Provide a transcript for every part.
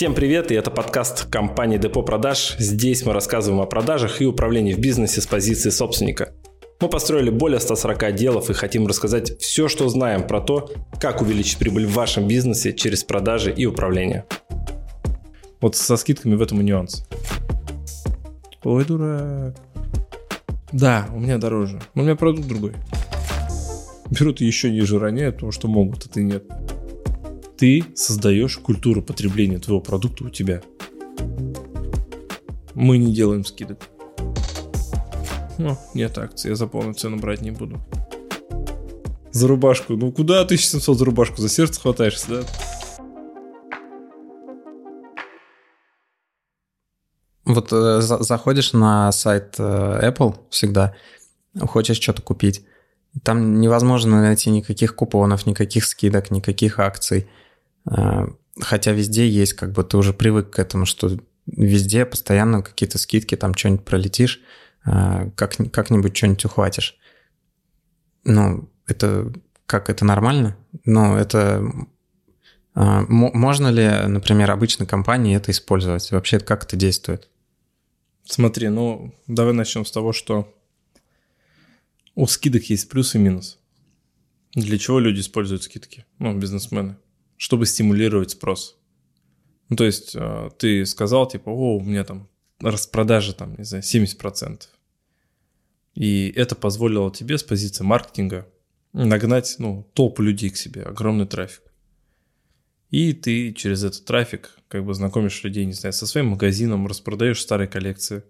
Всем привет, и это подкаст компании Депо Продаж. Здесь мы рассказываем о продажах и управлении в бизнесе с позиции собственника. Мы построили более 140 отделов и хотим рассказать все, что знаем про то, как увеличить прибыль в вашем бизнесе через продажи и управление. Вот со скидками в этом и нюанс. Ой, дурак. Да, у меня дороже. У меня продукт другой. Берут еще ниже, роняют, потому что могут, а ты нет ты создаешь культуру потребления твоего продукта у тебя. Мы не делаем скидок. Ну, нет акции, я за полную цену брать не буду. За рубашку. Ну куда 1700 за рубашку? За сердце хватаешься, да? Вот э, за, заходишь на сайт э, Apple всегда, хочешь что-то купить. Там невозможно найти никаких купонов, никаких скидок, никаких акций. А, хотя везде есть, как бы ты уже привык к этому, что везде постоянно какие-то скидки, там что-нибудь пролетишь, а, как, как-нибудь что-нибудь ухватишь. Ну, это как это нормально? Но это а, можно ли, например, обычной компании это использовать? Вообще, как это действует? Смотри, ну, давай начнем с того, что у скидок есть плюс и минус. Для чего люди используют скидки? Ну, бизнесмены чтобы стимулировать спрос. Ну, то есть э, ты сказал, типа, о, у меня там распродажа, там, не знаю, 70%. И это позволило тебе с позиции маркетинга нагнать, ну, толпу людей к себе, огромный трафик. И ты через этот трафик как бы знакомишь людей, не знаю, со своим магазином, распродаешь старые коллекции.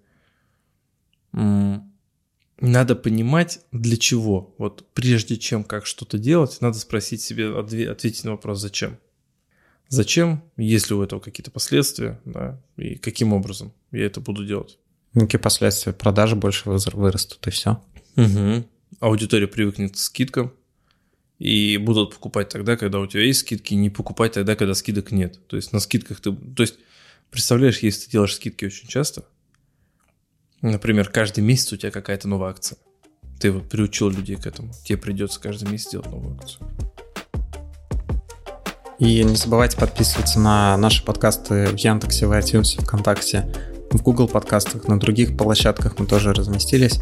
Надо понимать, для чего. Вот прежде чем как что-то делать, надо спросить себе, ответить на вопрос, зачем. Зачем, есть ли у этого какие-то последствия, да, и каким образом я это буду делать. Какие последствия? Продажи больше вырастут, и все. Угу. Аудитория привыкнет к скидкам, и будут покупать тогда, когда у тебя есть скидки, не покупать тогда, когда скидок нет. То есть на скидках ты... То есть, представляешь, если ты делаешь скидки очень часто, Например, каждый месяц у тебя какая-то новая акция. Ты вот приучил людей к этому. Тебе придется каждый месяц делать новую акцию. И не забывайте подписываться на наши подкасты в Яндексе, в iTunes, ВКонтакте, в Google подкастах, на других площадках мы тоже разместились.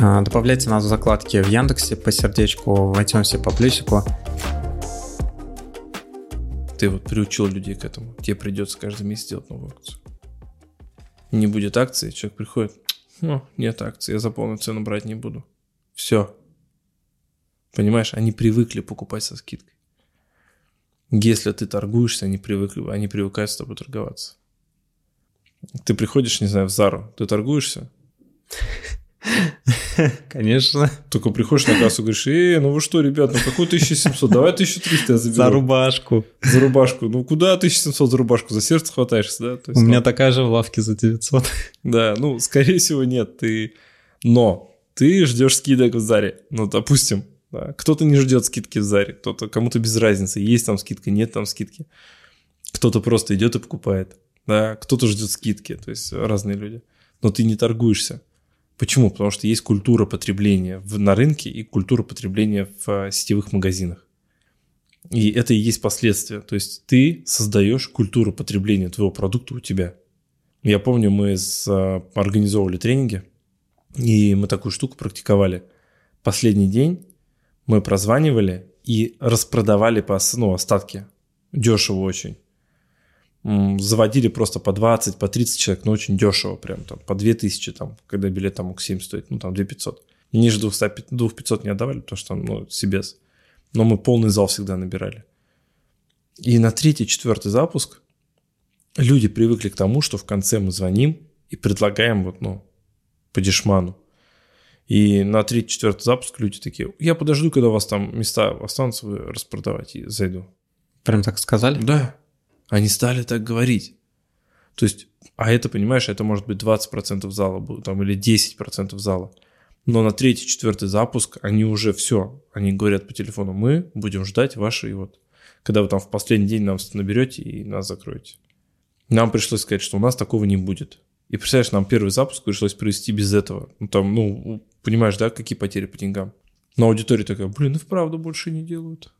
А, добавляйте нас в закладки в Яндексе по сердечку, в iTunes по плюсику. Ты вот приучил людей к этому. Тебе придется каждый месяц делать новую акцию не будет акции, человек приходит, ну, нет акции, я за полную цену брать не буду. Все. Понимаешь, они привыкли покупать со скидкой. Если ты торгуешься, они привыкли, они привыкают с тобой торговаться. Ты приходишь, не знаю, в Зару, ты торгуешься? Конечно. Только приходишь на кассу говоришь, эй, ну вы что, ребят, ну какой 1700, давай 1300 я заберу. За рубашку. За рубашку. Ну куда 1700 за рубашку? За сердце хватаешься, да? То есть, У меня такая же в лавке за 900. Да, ну, скорее всего, нет. Ты... Но ты ждешь скидок в Заре. Ну, допустим, да. Кто-то не ждет скидки в Заре, кто-то, кому-то без разницы, есть там скидка, нет там скидки. Кто-то просто идет и покупает, да, кто-то ждет скидки, то есть разные люди. Но ты не торгуешься. Почему? Потому что есть культура потребления в, на рынке и культура потребления в а, сетевых магазинах. И это и есть последствия. То есть ты создаешь культуру потребления твоего продукта у тебя. Я помню, мы с, а, организовывали тренинги, и мы такую штуку практиковали. Последний день мы прозванивали и распродавали по ну, остатки. Дешево очень заводили просто по 20, по 30 человек, но очень дешево, прям там по 2000, там, когда билет там мог 7 стоить, ну там 2500. Ниже 200, 2500 не отдавали, потому что там, ну, Сибес. Но мы полный зал всегда набирали. И на третий, четвертый запуск люди привыкли к тому, что в конце мы звоним и предлагаем вот, ну, по дешману. И на третий, четвертый запуск люди такие, я подожду, когда у вас там места останутся, вы распродавать и зайду. Прям так сказали? Да. Они стали так говорить. То есть, а это, понимаешь, это может быть 20% зала там, или 10% зала. Но на третий, четвертый запуск они уже все, они говорят по телефону, мы будем ждать ваши, и вот, когда вы там в последний день нам наберете и нас закроете. Нам пришлось сказать, что у нас такого не будет. И представляешь, нам первый запуск пришлось провести без этого. Ну, там, ну, понимаешь, да, какие потери по деньгам. Но аудитория такая, блин, и вправду больше не делают.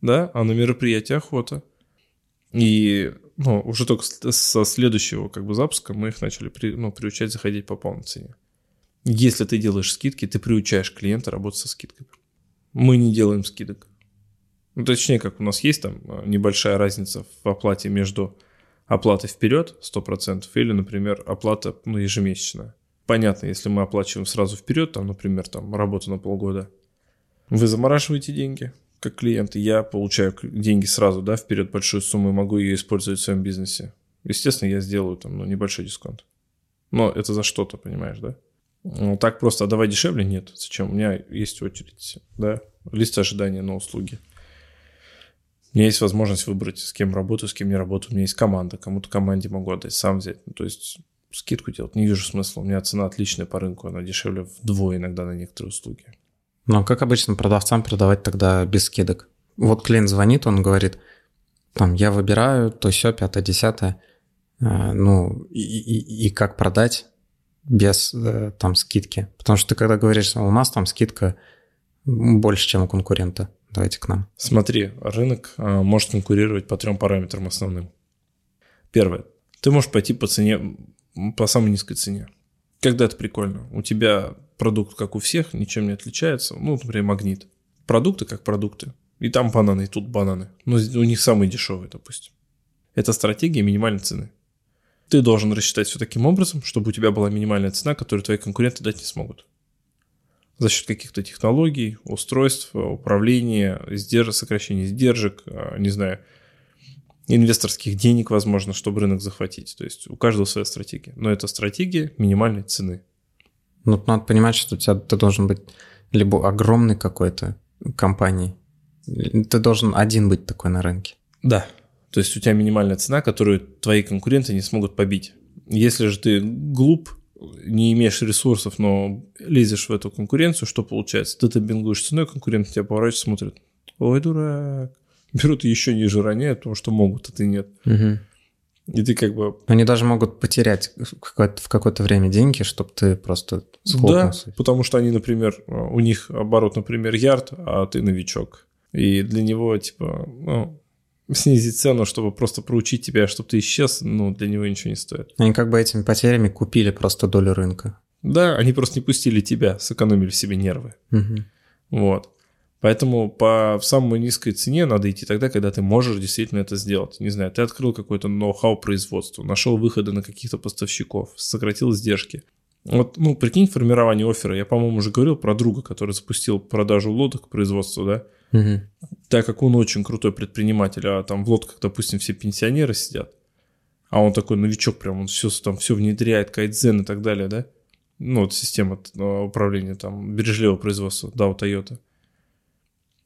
Да, а на мероприятии охота. И ну, уже только со следующего как бы запуска мы их начали при, ну, приучать заходить по полной цене. Если ты делаешь скидки, ты приучаешь клиента работать со скидкой. Мы не делаем скидок. Ну, точнее, как у нас есть там э, небольшая разница в оплате между оплатой вперед 100% или, например, оплата ну, ежемесячная. Понятно, если мы оплачиваем сразу вперед, там, например, там, работу на полгода, вы замораживаете деньги, как клиент, я получаю деньги сразу, да, вперед большую сумму и могу ее использовать в своем бизнесе. Естественно, я сделаю там ну, небольшой дисконт. Но это за что-то, понимаешь, да? Ну, так просто, а давай дешевле? Нет. Зачем? У меня есть очередь, да, лист ожидания на услуги. У меня есть возможность выбрать, с кем работаю, с кем не работаю. У меня есть команда, кому-то команде могу отдать, сам взять. Ну, то есть скидку делать не вижу смысла. У меня цена отличная по рынку, она дешевле вдвое иногда на некоторые услуги. А как обычно продавцам продавать тогда без скидок? Вот клиент звонит, он говорит, там, я выбираю то все, пятое, десятое. А, ну, и, и, и как продать без э, там скидки? Потому что ты когда говоришь, у нас там скидка больше, чем у конкурента, давайте к нам. Смотри, рынок а, может конкурировать по трем параметрам основным. Первое. Ты можешь пойти по цене, по самой низкой цене. Когда это прикольно? У тебя продукт, как у всех, ничем не отличается. Ну, например, магнит. Продукты как продукты. И там бананы, и тут бананы. Но у них самые дешевые, допустим. Это стратегия минимальной цены. Ты должен рассчитать все таким образом, чтобы у тебя была минимальная цена, которую твои конкуренты дать не смогут. За счет каких-то технологий, устройств, управления, сдерж... сокращения сдержек, а, не знаю, инвесторских денег, возможно, чтобы рынок захватить. То есть у каждого своя стратегия. Но это стратегия минимальной цены. Ну, надо понимать, что у тебя ты должен быть либо огромной какой-то компанией, ты должен один быть такой на рынке. Да. То есть у тебя минимальная цена, которую твои конкуренты не смогут побить. Если же ты глуп, не имеешь ресурсов, но лезешь в эту конкуренцию, что получается? Ты табингуешь ценой, конкурент тебя поворачивает, смотрит. Ой, дурак. Берут еще ниже роняют, потому что могут, а ты нет. Угу. И ты как бы... Они даже могут потерять в какое-то, время деньги, чтобы ты просто схлопнулся. Да, потому что они, например, у них оборот, например, ярд, а ты новичок. И для него, типа, ну, снизить цену, чтобы просто проучить тебя, чтобы ты исчез, ну, для него ничего не стоит. Они как бы этими потерями купили просто долю рынка. Да, они просто не пустили тебя, сэкономили себе нервы. Угу. Вот. Поэтому по самой низкой цене надо идти тогда, когда ты можешь действительно это сделать. Не знаю, ты открыл какой-то ноу-хау производства, нашел выходы на каких-то поставщиков, сократил издержки. Вот, ну, прикинь, формирование оффера. Я, по-моему, уже говорил про друга, который запустил продажу лодок производства, да? Угу. Так как он очень крутой предприниматель, а там в лодках, допустим, все пенсионеры сидят, а он такой новичок, прям он все там все внедряет, кайдзен и так далее, да? Ну, вот система э, управления там бережливого производства, да, у Toyota.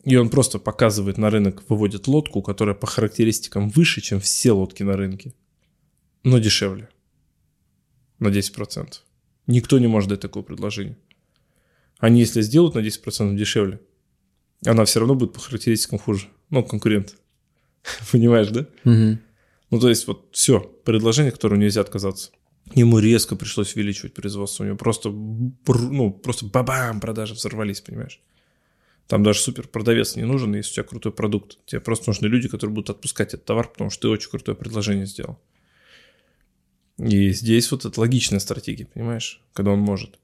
И он просто показывает на рынок, выводит лодку, которая по характеристикам выше, чем все лодки на рынке, но дешевле. На 10%. Никто не может дать такое предложение. Они, если сделают на 10% дешевле, она все равно будет по характеристикам хуже. Ну, конкурент. Понимаешь, да? Угу. Ну, то есть, вот все, предложение, которое нельзя отказаться. Ему резко пришлось увеличивать производство. У него просто, ну, просто бабам, продажи взорвались, понимаешь? Там даже супер продавец не нужен, если у тебя крутой продукт. Тебе просто нужны люди, которые будут отпускать этот товар, потому что ты очень крутое предложение сделал. И здесь вот это логичная стратегия, понимаешь, когда он может.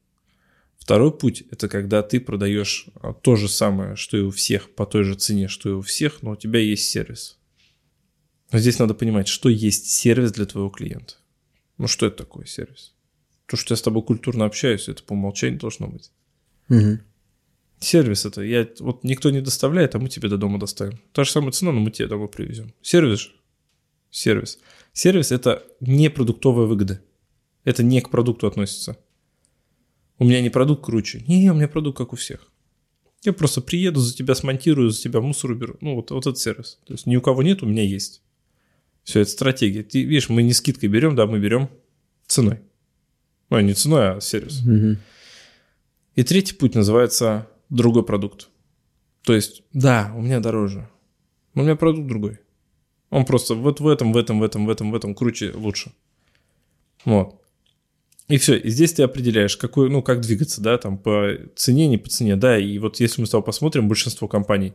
Второй путь – это когда ты продаешь а, то же самое, что и у всех, по той же цене, что и у всех, но у тебя есть сервис. Но здесь надо понимать, что есть сервис для твоего клиента. Ну, что это такое сервис? То, что я с тобой культурно общаюсь, это по умолчанию должно быть. Угу. Сервис это, я, вот никто не доставляет, а мы тебе до дома доставим. Та же самая цена, но мы тебе домой привезем. Сервис. Сервис. Сервис это не продуктовая выгода. Это не к продукту относится. У меня не продукт круче. Не, у меня продукт как у всех. Я просто приеду, за тебя смонтирую, за тебя мусор уберу. Ну, вот, вот этот сервис. То есть ни у кого нет, у меня есть. Все, это стратегия. Ты видишь, мы не скидкой берем, да, мы берем ценой. Ну, не ценой, а сервис. Угу. И третий путь называется другой продукт. То есть, да, у меня дороже, но у меня продукт другой. Он просто вот в этом, в этом, в этом, в этом, в этом круче, лучше. Вот. И все, и здесь ты определяешь, какой, ну, как двигаться, да, там, по цене, не по цене, да, и вот если мы с тобой посмотрим, большинство компаний,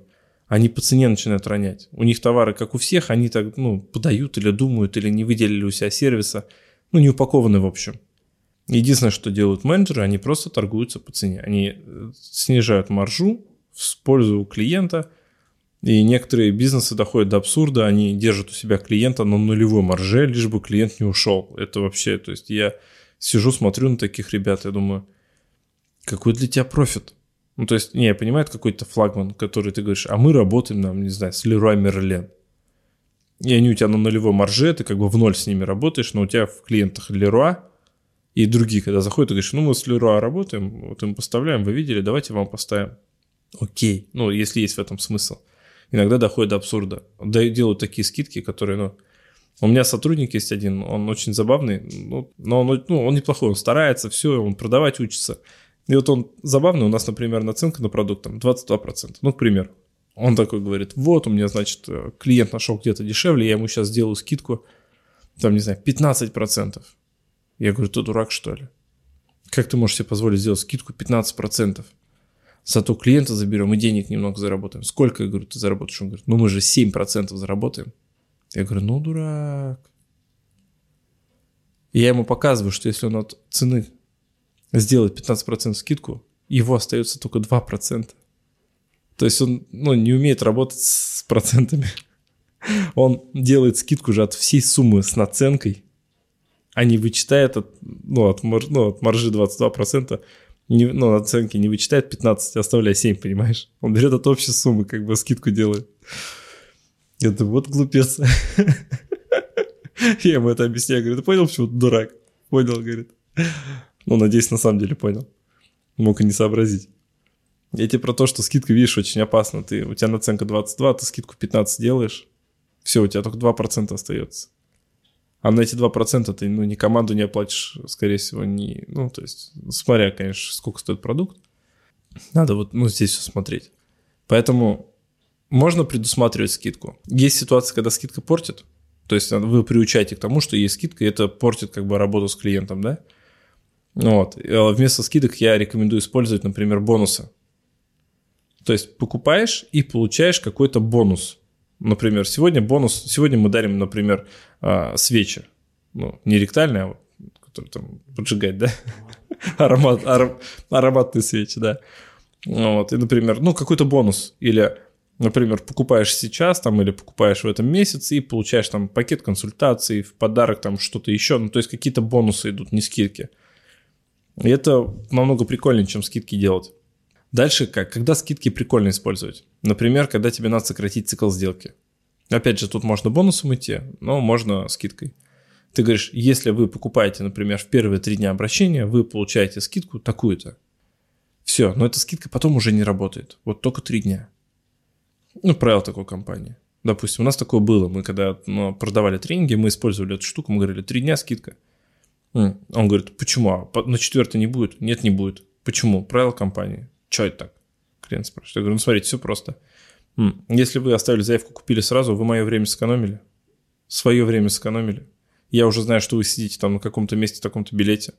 они по цене начинают ронять. У них товары, как у всех, они так, ну, подают или думают, или не выделили у себя сервиса, ну, не упакованы в общем. Единственное, что делают менеджеры, они просто торгуются по цене. Они э, снижают маржу в пользу клиента, и некоторые бизнесы доходят до абсурда, они держат у себя клиента на нулевой марже, лишь бы клиент не ушел. Это вообще, то есть я сижу, смотрю на таких ребят, я думаю, какой для тебя профит? Ну, то есть, не, я понимаю, это какой-то флагман, который ты говоришь, а мы работаем, нам, не знаю, с Leroy Merlin. И они у тебя на нулевой марже, ты как бы в ноль с ними работаешь, но у тебя в клиентах Leroy и другие, когда заходят, ты говоришь, ну, мы с Leroy работаем, вот им поставляем, вы видели, давайте вам поставим. Окей, ну, если есть в этом смысл. Иногда доходит до абсурда. Делают такие скидки, которые, ну, у меня сотрудник есть один, он очень забавный, ну, но он, ну, он неплохой, он старается, все, он продавать учится. И вот он забавный, у нас, например, наценка на продукт там 22%, ну, к примеру. Он такой говорит, вот у меня, значит, клиент нашел где-то дешевле, я ему сейчас сделаю скидку, там, не знаю, 15%. Я говорю, ты дурак, что ли? Как ты можешь себе позволить сделать скидку 15%? Зато клиента заберем и денег немного заработаем. Сколько, я говорю, ты заработаешь? Он говорит, ну мы же 7% заработаем. Я говорю, ну дурак. И я ему показываю, что если он от цены сделает 15% скидку, его остается только 2%. То есть он ну, не умеет работать с процентами. Он делает скидку же от всей суммы с наценкой, не вычитает от, ну, от, мар, ну, от маржи 22%, не, ну, наценки не вычитает 15, оставляя 7, понимаешь? Он берет от общей суммы, как бы скидку делает. Думаю, вот глупец. Я ему это объясняю, говорю, ты понял, почему ты дурак? Понял, говорит. Ну, надеюсь, на самом деле понял. Мог и не сообразить. Я тебе про то, что скидка, видишь, очень опасна. Ты, у тебя наценка 22, ты скидку 15 делаешь, все, у тебя только 2% остается. А на эти 2% ты ну, ни команду не оплатишь, скорее всего, не... Ну, то есть, смотря, конечно, сколько стоит продукт. Надо вот, ну, здесь все смотреть. Поэтому можно предусматривать скидку. Есть ситуация, когда скидка портит. То есть вы приучаете к тому, что есть скидка, и это портит как бы работу с клиентом, да? Вот. А вместо скидок я рекомендую использовать, например, бонусы. То есть покупаешь и получаешь какой-то бонус. Например, сегодня бонус, сегодня мы дарим, например, а, свечи. Ну, не ректальные, а вот, которые там поджигать, да? Аромат, аром, ароматные свечи, да. Вот, и, например, ну, какой-то бонус. Или, например, покупаешь сейчас там или покупаешь в этом месяце и получаешь там пакет консультаций, в подарок там что-то еще. Ну, то есть какие-то бонусы идут, не скидки. И это намного прикольнее, чем скидки делать. Дальше как? Когда скидки прикольно использовать? Например, когда тебе надо сократить цикл сделки. Опять же, тут можно бонусом идти, но можно скидкой. Ты говоришь, если вы покупаете, например, в первые три дня обращения, вы получаете скидку такую-то. Все, но эта скидка потом уже не работает. Вот только три дня. Ну, правило такой компании. Допустим, у нас такое было. Мы когда ну, продавали тренинги, мы использовали эту штуку, мы говорили, три дня скидка. Он говорит, почему? А на четвертый не будет? Нет, не будет. Почему? Правило компании. Че это так? Клиент спрашивает. Я говорю, ну смотрите, все просто. Если вы оставили заявку, купили сразу, вы мое время сэкономили. Свое время сэкономили. Я уже знаю, что вы сидите там на каком-то месте, в таком-то билете.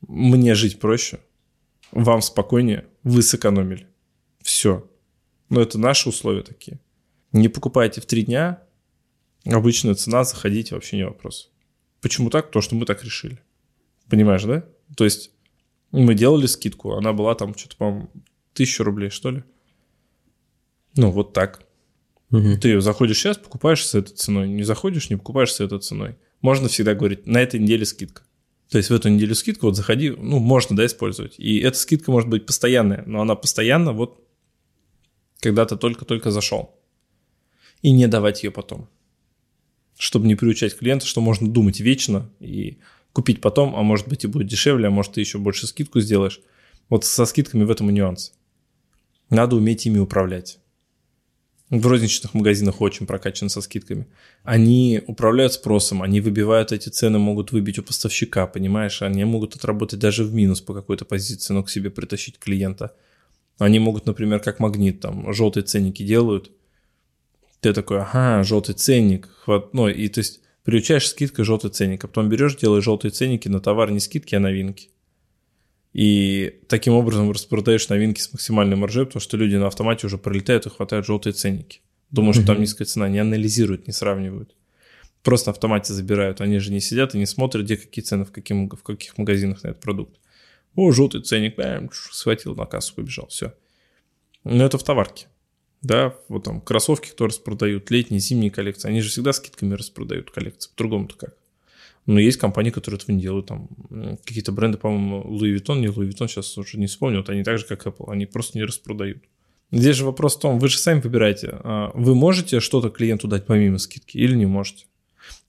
Мне жить проще. Вам спокойнее. Вы сэкономили. Все. Но это наши условия такие. Не покупайте в три дня. Обычная цена, заходите, вообще не вопрос. Почему так? Потому что мы так решили. Понимаешь, да? То есть мы делали скидку, она была там что-то, по-моему, тысячу рублей, что ли. Ну, вот так. Угу. Ты заходишь сейчас, покупаешь с этой ценой. Не заходишь, не покупаешь с этой ценой. Можно всегда говорить, на этой неделе скидка. То есть в эту неделю скидку вот заходи, ну, можно, да, использовать. И эта скидка может быть постоянная, но она постоянно вот когда ты только-только зашел. И не давать ее потом. Чтобы не приучать клиента, что можно думать вечно и купить потом, а может быть и будет дешевле, а может ты еще больше скидку сделаешь. Вот со скидками в этом и нюанс. Надо уметь ими управлять. В розничных магазинах очень прокачаны со скидками. Они управляют спросом, они выбивают эти цены, могут выбить у поставщика, понимаешь? Они могут отработать даже в минус по какой-то позиции, но к себе притащить клиента. Они могут, например, как магнит, там, желтые ценники делают. Ты такой, ага, желтый ценник. Хват... Ну, и то есть приучаешь скидкой желтый ценник, а потом берешь, делаешь желтые ценники на товар не скидки, а новинки. И таким образом распродаешь новинки с максимальной маржой, потому что люди на автомате уже пролетают и хватают желтые ценники. Думаю, что там низкая цена, не анализируют, не сравнивают. Просто в автомате забирают. Они же не сидят и не смотрят, где какие цены, в, каким, в каких магазинах на этот продукт. О, желтый ценник, бэм, схватил на кассу, побежал, все. Но это в товарке. Да, вот там кроссовки, которые распродают, летние, зимние коллекции, они же всегда скидками распродают коллекции, по-другому-то как. Но есть компании, которые этого не делают, там какие-то бренды, по-моему, Louis Vuitton, не Louis Vuitton, сейчас уже не вспомню, вот они так же, как Apple, они просто не распродают. Здесь же вопрос в том, вы же сами выбираете, а вы можете что-то клиенту дать помимо скидки или не можете?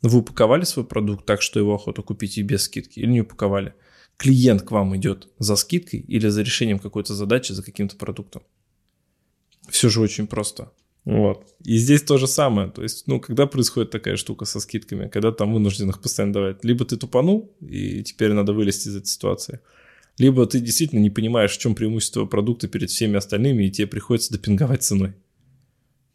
Вы упаковали свой продукт так, что его охота купить и без скидки, или не упаковали? Клиент к вам идет за скидкой или за решением какой-то задачи, за каким-то продуктом? Все же очень просто. Вот. И здесь то же самое. То есть, ну, когда происходит такая штука со скидками, когда там вынужденных постоянно давать, либо ты тупанул, и теперь надо вылезти из этой ситуации, либо ты действительно не понимаешь, в чем преимущество продукта перед всеми остальными, и тебе приходится допинговать ценой.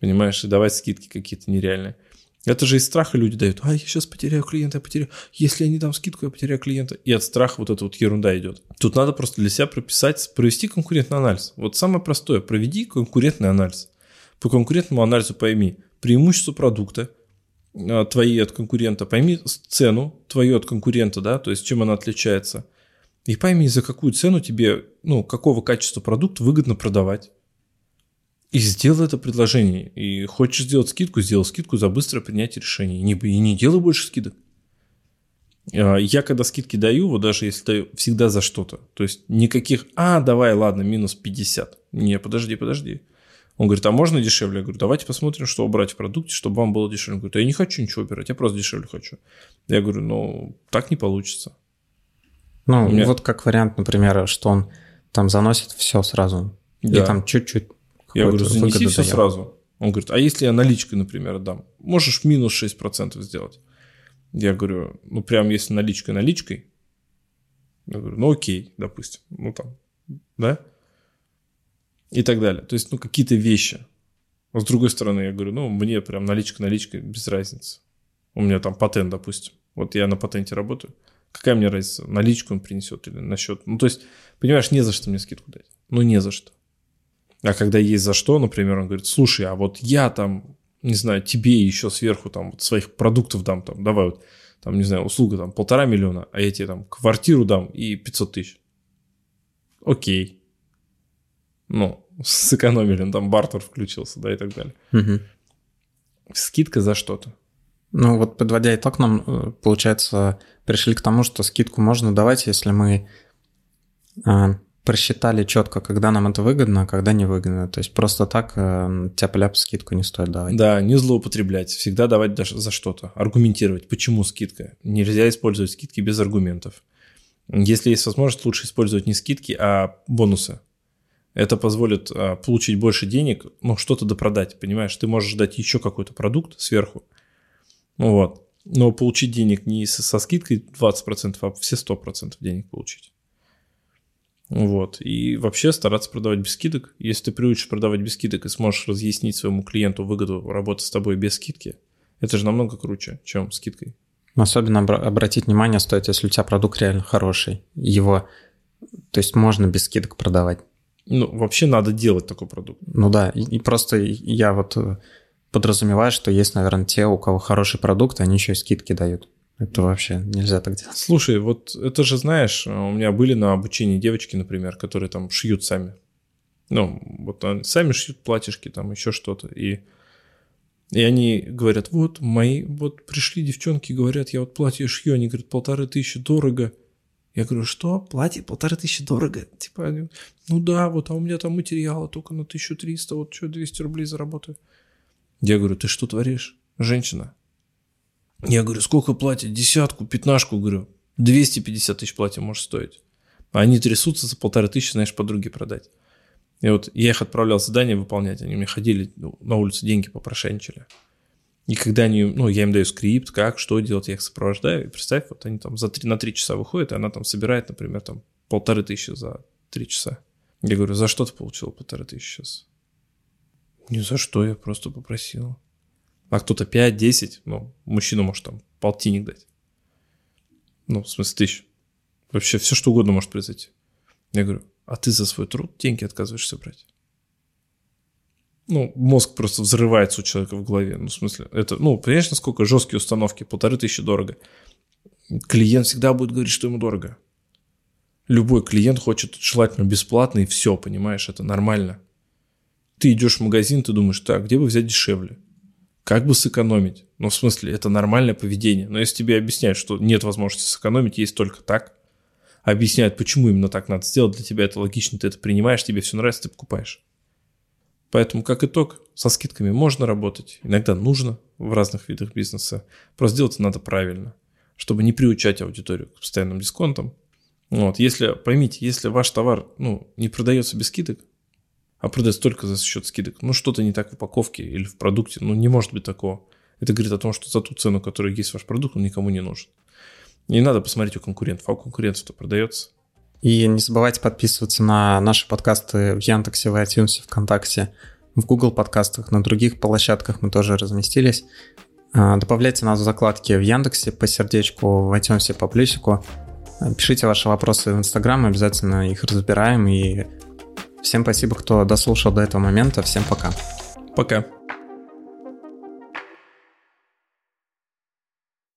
Понимаешь, и давать скидки какие-то нереальные. Это же из страха люди дают. А, я сейчас потеряю клиента, я потеряю. Если я не дам скидку, я потеряю клиента. И от страха вот эта вот ерунда идет. Тут надо просто для себя прописать, провести конкурентный анализ. Вот самое простое. Проведи конкурентный анализ. По конкурентному анализу пойми преимущество продукта, а, твои от конкурента, пойми цену твою от конкурента, да, то есть чем она отличается. И пойми, за какую цену тебе, ну, какого качества продукт выгодно продавать. И сделай это предложение. И хочешь сделать скидку, сделай скидку за быстрое принятие решений. И не, и не делай больше скидок. А, я когда скидки даю, вот даже если даю, всегда за что-то. То есть никаких, а, давай, ладно, минус 50. Не, подожди, подожди. Он говорит, а можно дешевле? Я говорю, давайте посмотрим, что убрать в продукте, чтобы вам было дешевле. Он говорит, я не хочу ничего убирать, я просто дешевле хочу. Я говорю, ну, так не получится. Ну, меня... вот как вариант, например, что он там заносит все сразу. Да. И там чуть-чуть я говорю, занеси все дает. сразу. Он говорит, а если я наличкой, например, отдам? Можешь минус 6% сделать. Я говорю, ну прям если наличкой наличкой. Я говорю, ну окей, допустим. Ну там, да? И так далее. То есть, ну какие-то вещи. А с другой стороны, я говорю, ну мне прям наличка наличкой без разницы. У меня там патент, допустим. Вот я на патенте работаю. Какая мне разница, наличку он принесет или на счет? Ну, то есть, понимаешь, не за что мне скидку дать. Ну, не за что. А когда есть за что, например, он говорит, слушай, а вот я там, не знаю, тебе еще сверху там вот своих продуктов дам, там, давай вот, там, не знаю, услуга там полтора миллиона, а я тебе там квартиру дам и 500 тысяч. Окей. Ну, сэкономили, ну, там бартер включился, да, и так далее. Угу. Скидка за что-то. Ну вот подводя итог, нам, э, получается, пришли к тому, что скидку можно давать, если мы а, просчитали четко, когда нам это выгодно, а когда невыгодно. То есть просто так э, тяп-ляп скидку не стоит давать. Да, не злоупотреблять, всегда давать даже за что-то, аргументировать, почему скидка. Нельзя использовать скидки без аргументов. Если есть возможность, лучше использовать не скидки, а бонусы. Это позволит а, получить больше денег, ну, что-то допродать, понимаешь? Ты можешь дать еще какой-то продукт сверху, вот, но получить денег не со скидкой 20%, а все 100% денег получить. Вот. И вообще стараться продавать без скидок. Если ты приучишь продавать без скидок и сможешь разъяснить своему клиенту выгоду работы с тобой без скидки, это же намного круче, чем скидкой. Особенно обратить внимание стоит, если у тебя продукт реально хороший. Его, то есть можно без скидок продавать. Ну, вообще надо делать такой продукт. Ну да, и, и просто я вот э, подразумеваю, что есть, наверное, те, у кого хороший продукт, они еще и скидки дают. Это вообще нельзя так делать. Слушай, вот это же, знаешь, у меня были на обучении девочки, например, которые там шьют сами. Ну, вот они сами шьют платьишки, там еще что-то. И, и они говорят, вот мои, вот пришли девчонки, говорят, я вот платье шью, они говорят, полторы тысячи дорого. Я говорю, что, платье полторы тысячи дорого? Типа, они, ну да, вот, а у меня там материалы только на 1300, вот что, 200 рублей заработаю. Я говорю, ты что творишь, женщина? Я говорю, сколько платят? Десятку, пятнашку, говорю. 250 тысяч платье может стоить. А они трясутся за полторы тысячи, знаешь, подруге продать. И вот я их отправлял задание выполнять, они мне ходили ну, на улицу, деньги попрошайничали. И когда они, ну, я им даю скрипт, как, что делать, я их сопровождаю, и представь, вот они там за 3, на три часа выходят, и она там собирает, например, там полторы тысячи за три часа. Я говорю, за что ты получил полторы тысячи сейчас? Не за что, я просто попросил а кто-то 5-10, ну, мужчина может там полтинник дать. Ну, в смысле, тысяч. Вообще все, что угодно может произойти. Я говорю, а ты за свой труд деньги отказываешься брать? Ну, мозг просто взрывается у человека в голове. Ну, в смысле, это, ну, понимаешь, насколько жесткие установки, полторы тысячи дорого. Клиент всегда будет говорить, что ему дорого. Любой клиент хочет желательно бесплатно, и все, понимаешь, это нормально. Ты идешь в магазин, ты думаешь, так, где бы взять дешевле? Как бы сэкономить? Ну, в смысле, это нормальное поведение. Но если тебе объясняют, что нет возможности сэкономить, есть только так, объясняют, почему именно так надо сделать, для тебя это логично, ты это принимаешь, тебе все нравится, ты покупаешь. Поэтому, как итог, со скидками можно работать, иногда нужно в разных видах бизнеса. Просто делать надо правильно, чтобы не приучать аудиторию к постоянным дисконтам. Вот, если, поймите, если ваш товар ну, не продается без скидок, а продается только за счет скидок, ну что-то не так в упаковке или в продукте, ну не может быть такого. Это говорит о том, что за ту цену, которая есть ваш продукт, он никому не нужен. Не надо посмотреть у конкурентов, а у конкурентов-то продается. И не забывайте подписываться на наши подкасты в Яндексе, в iTunes, ВКонтакте, в Google подкастах, на других площадках мы тоже разместились. А, добавляйте нас в закладки в Яндексе по сердечку, в iTunes по плюсику. Пишите ваши вопросы в Инстаграм, обязательно их разбираем. И всем спасибо, кто дослушал до этого момента. Всем пока. Пока.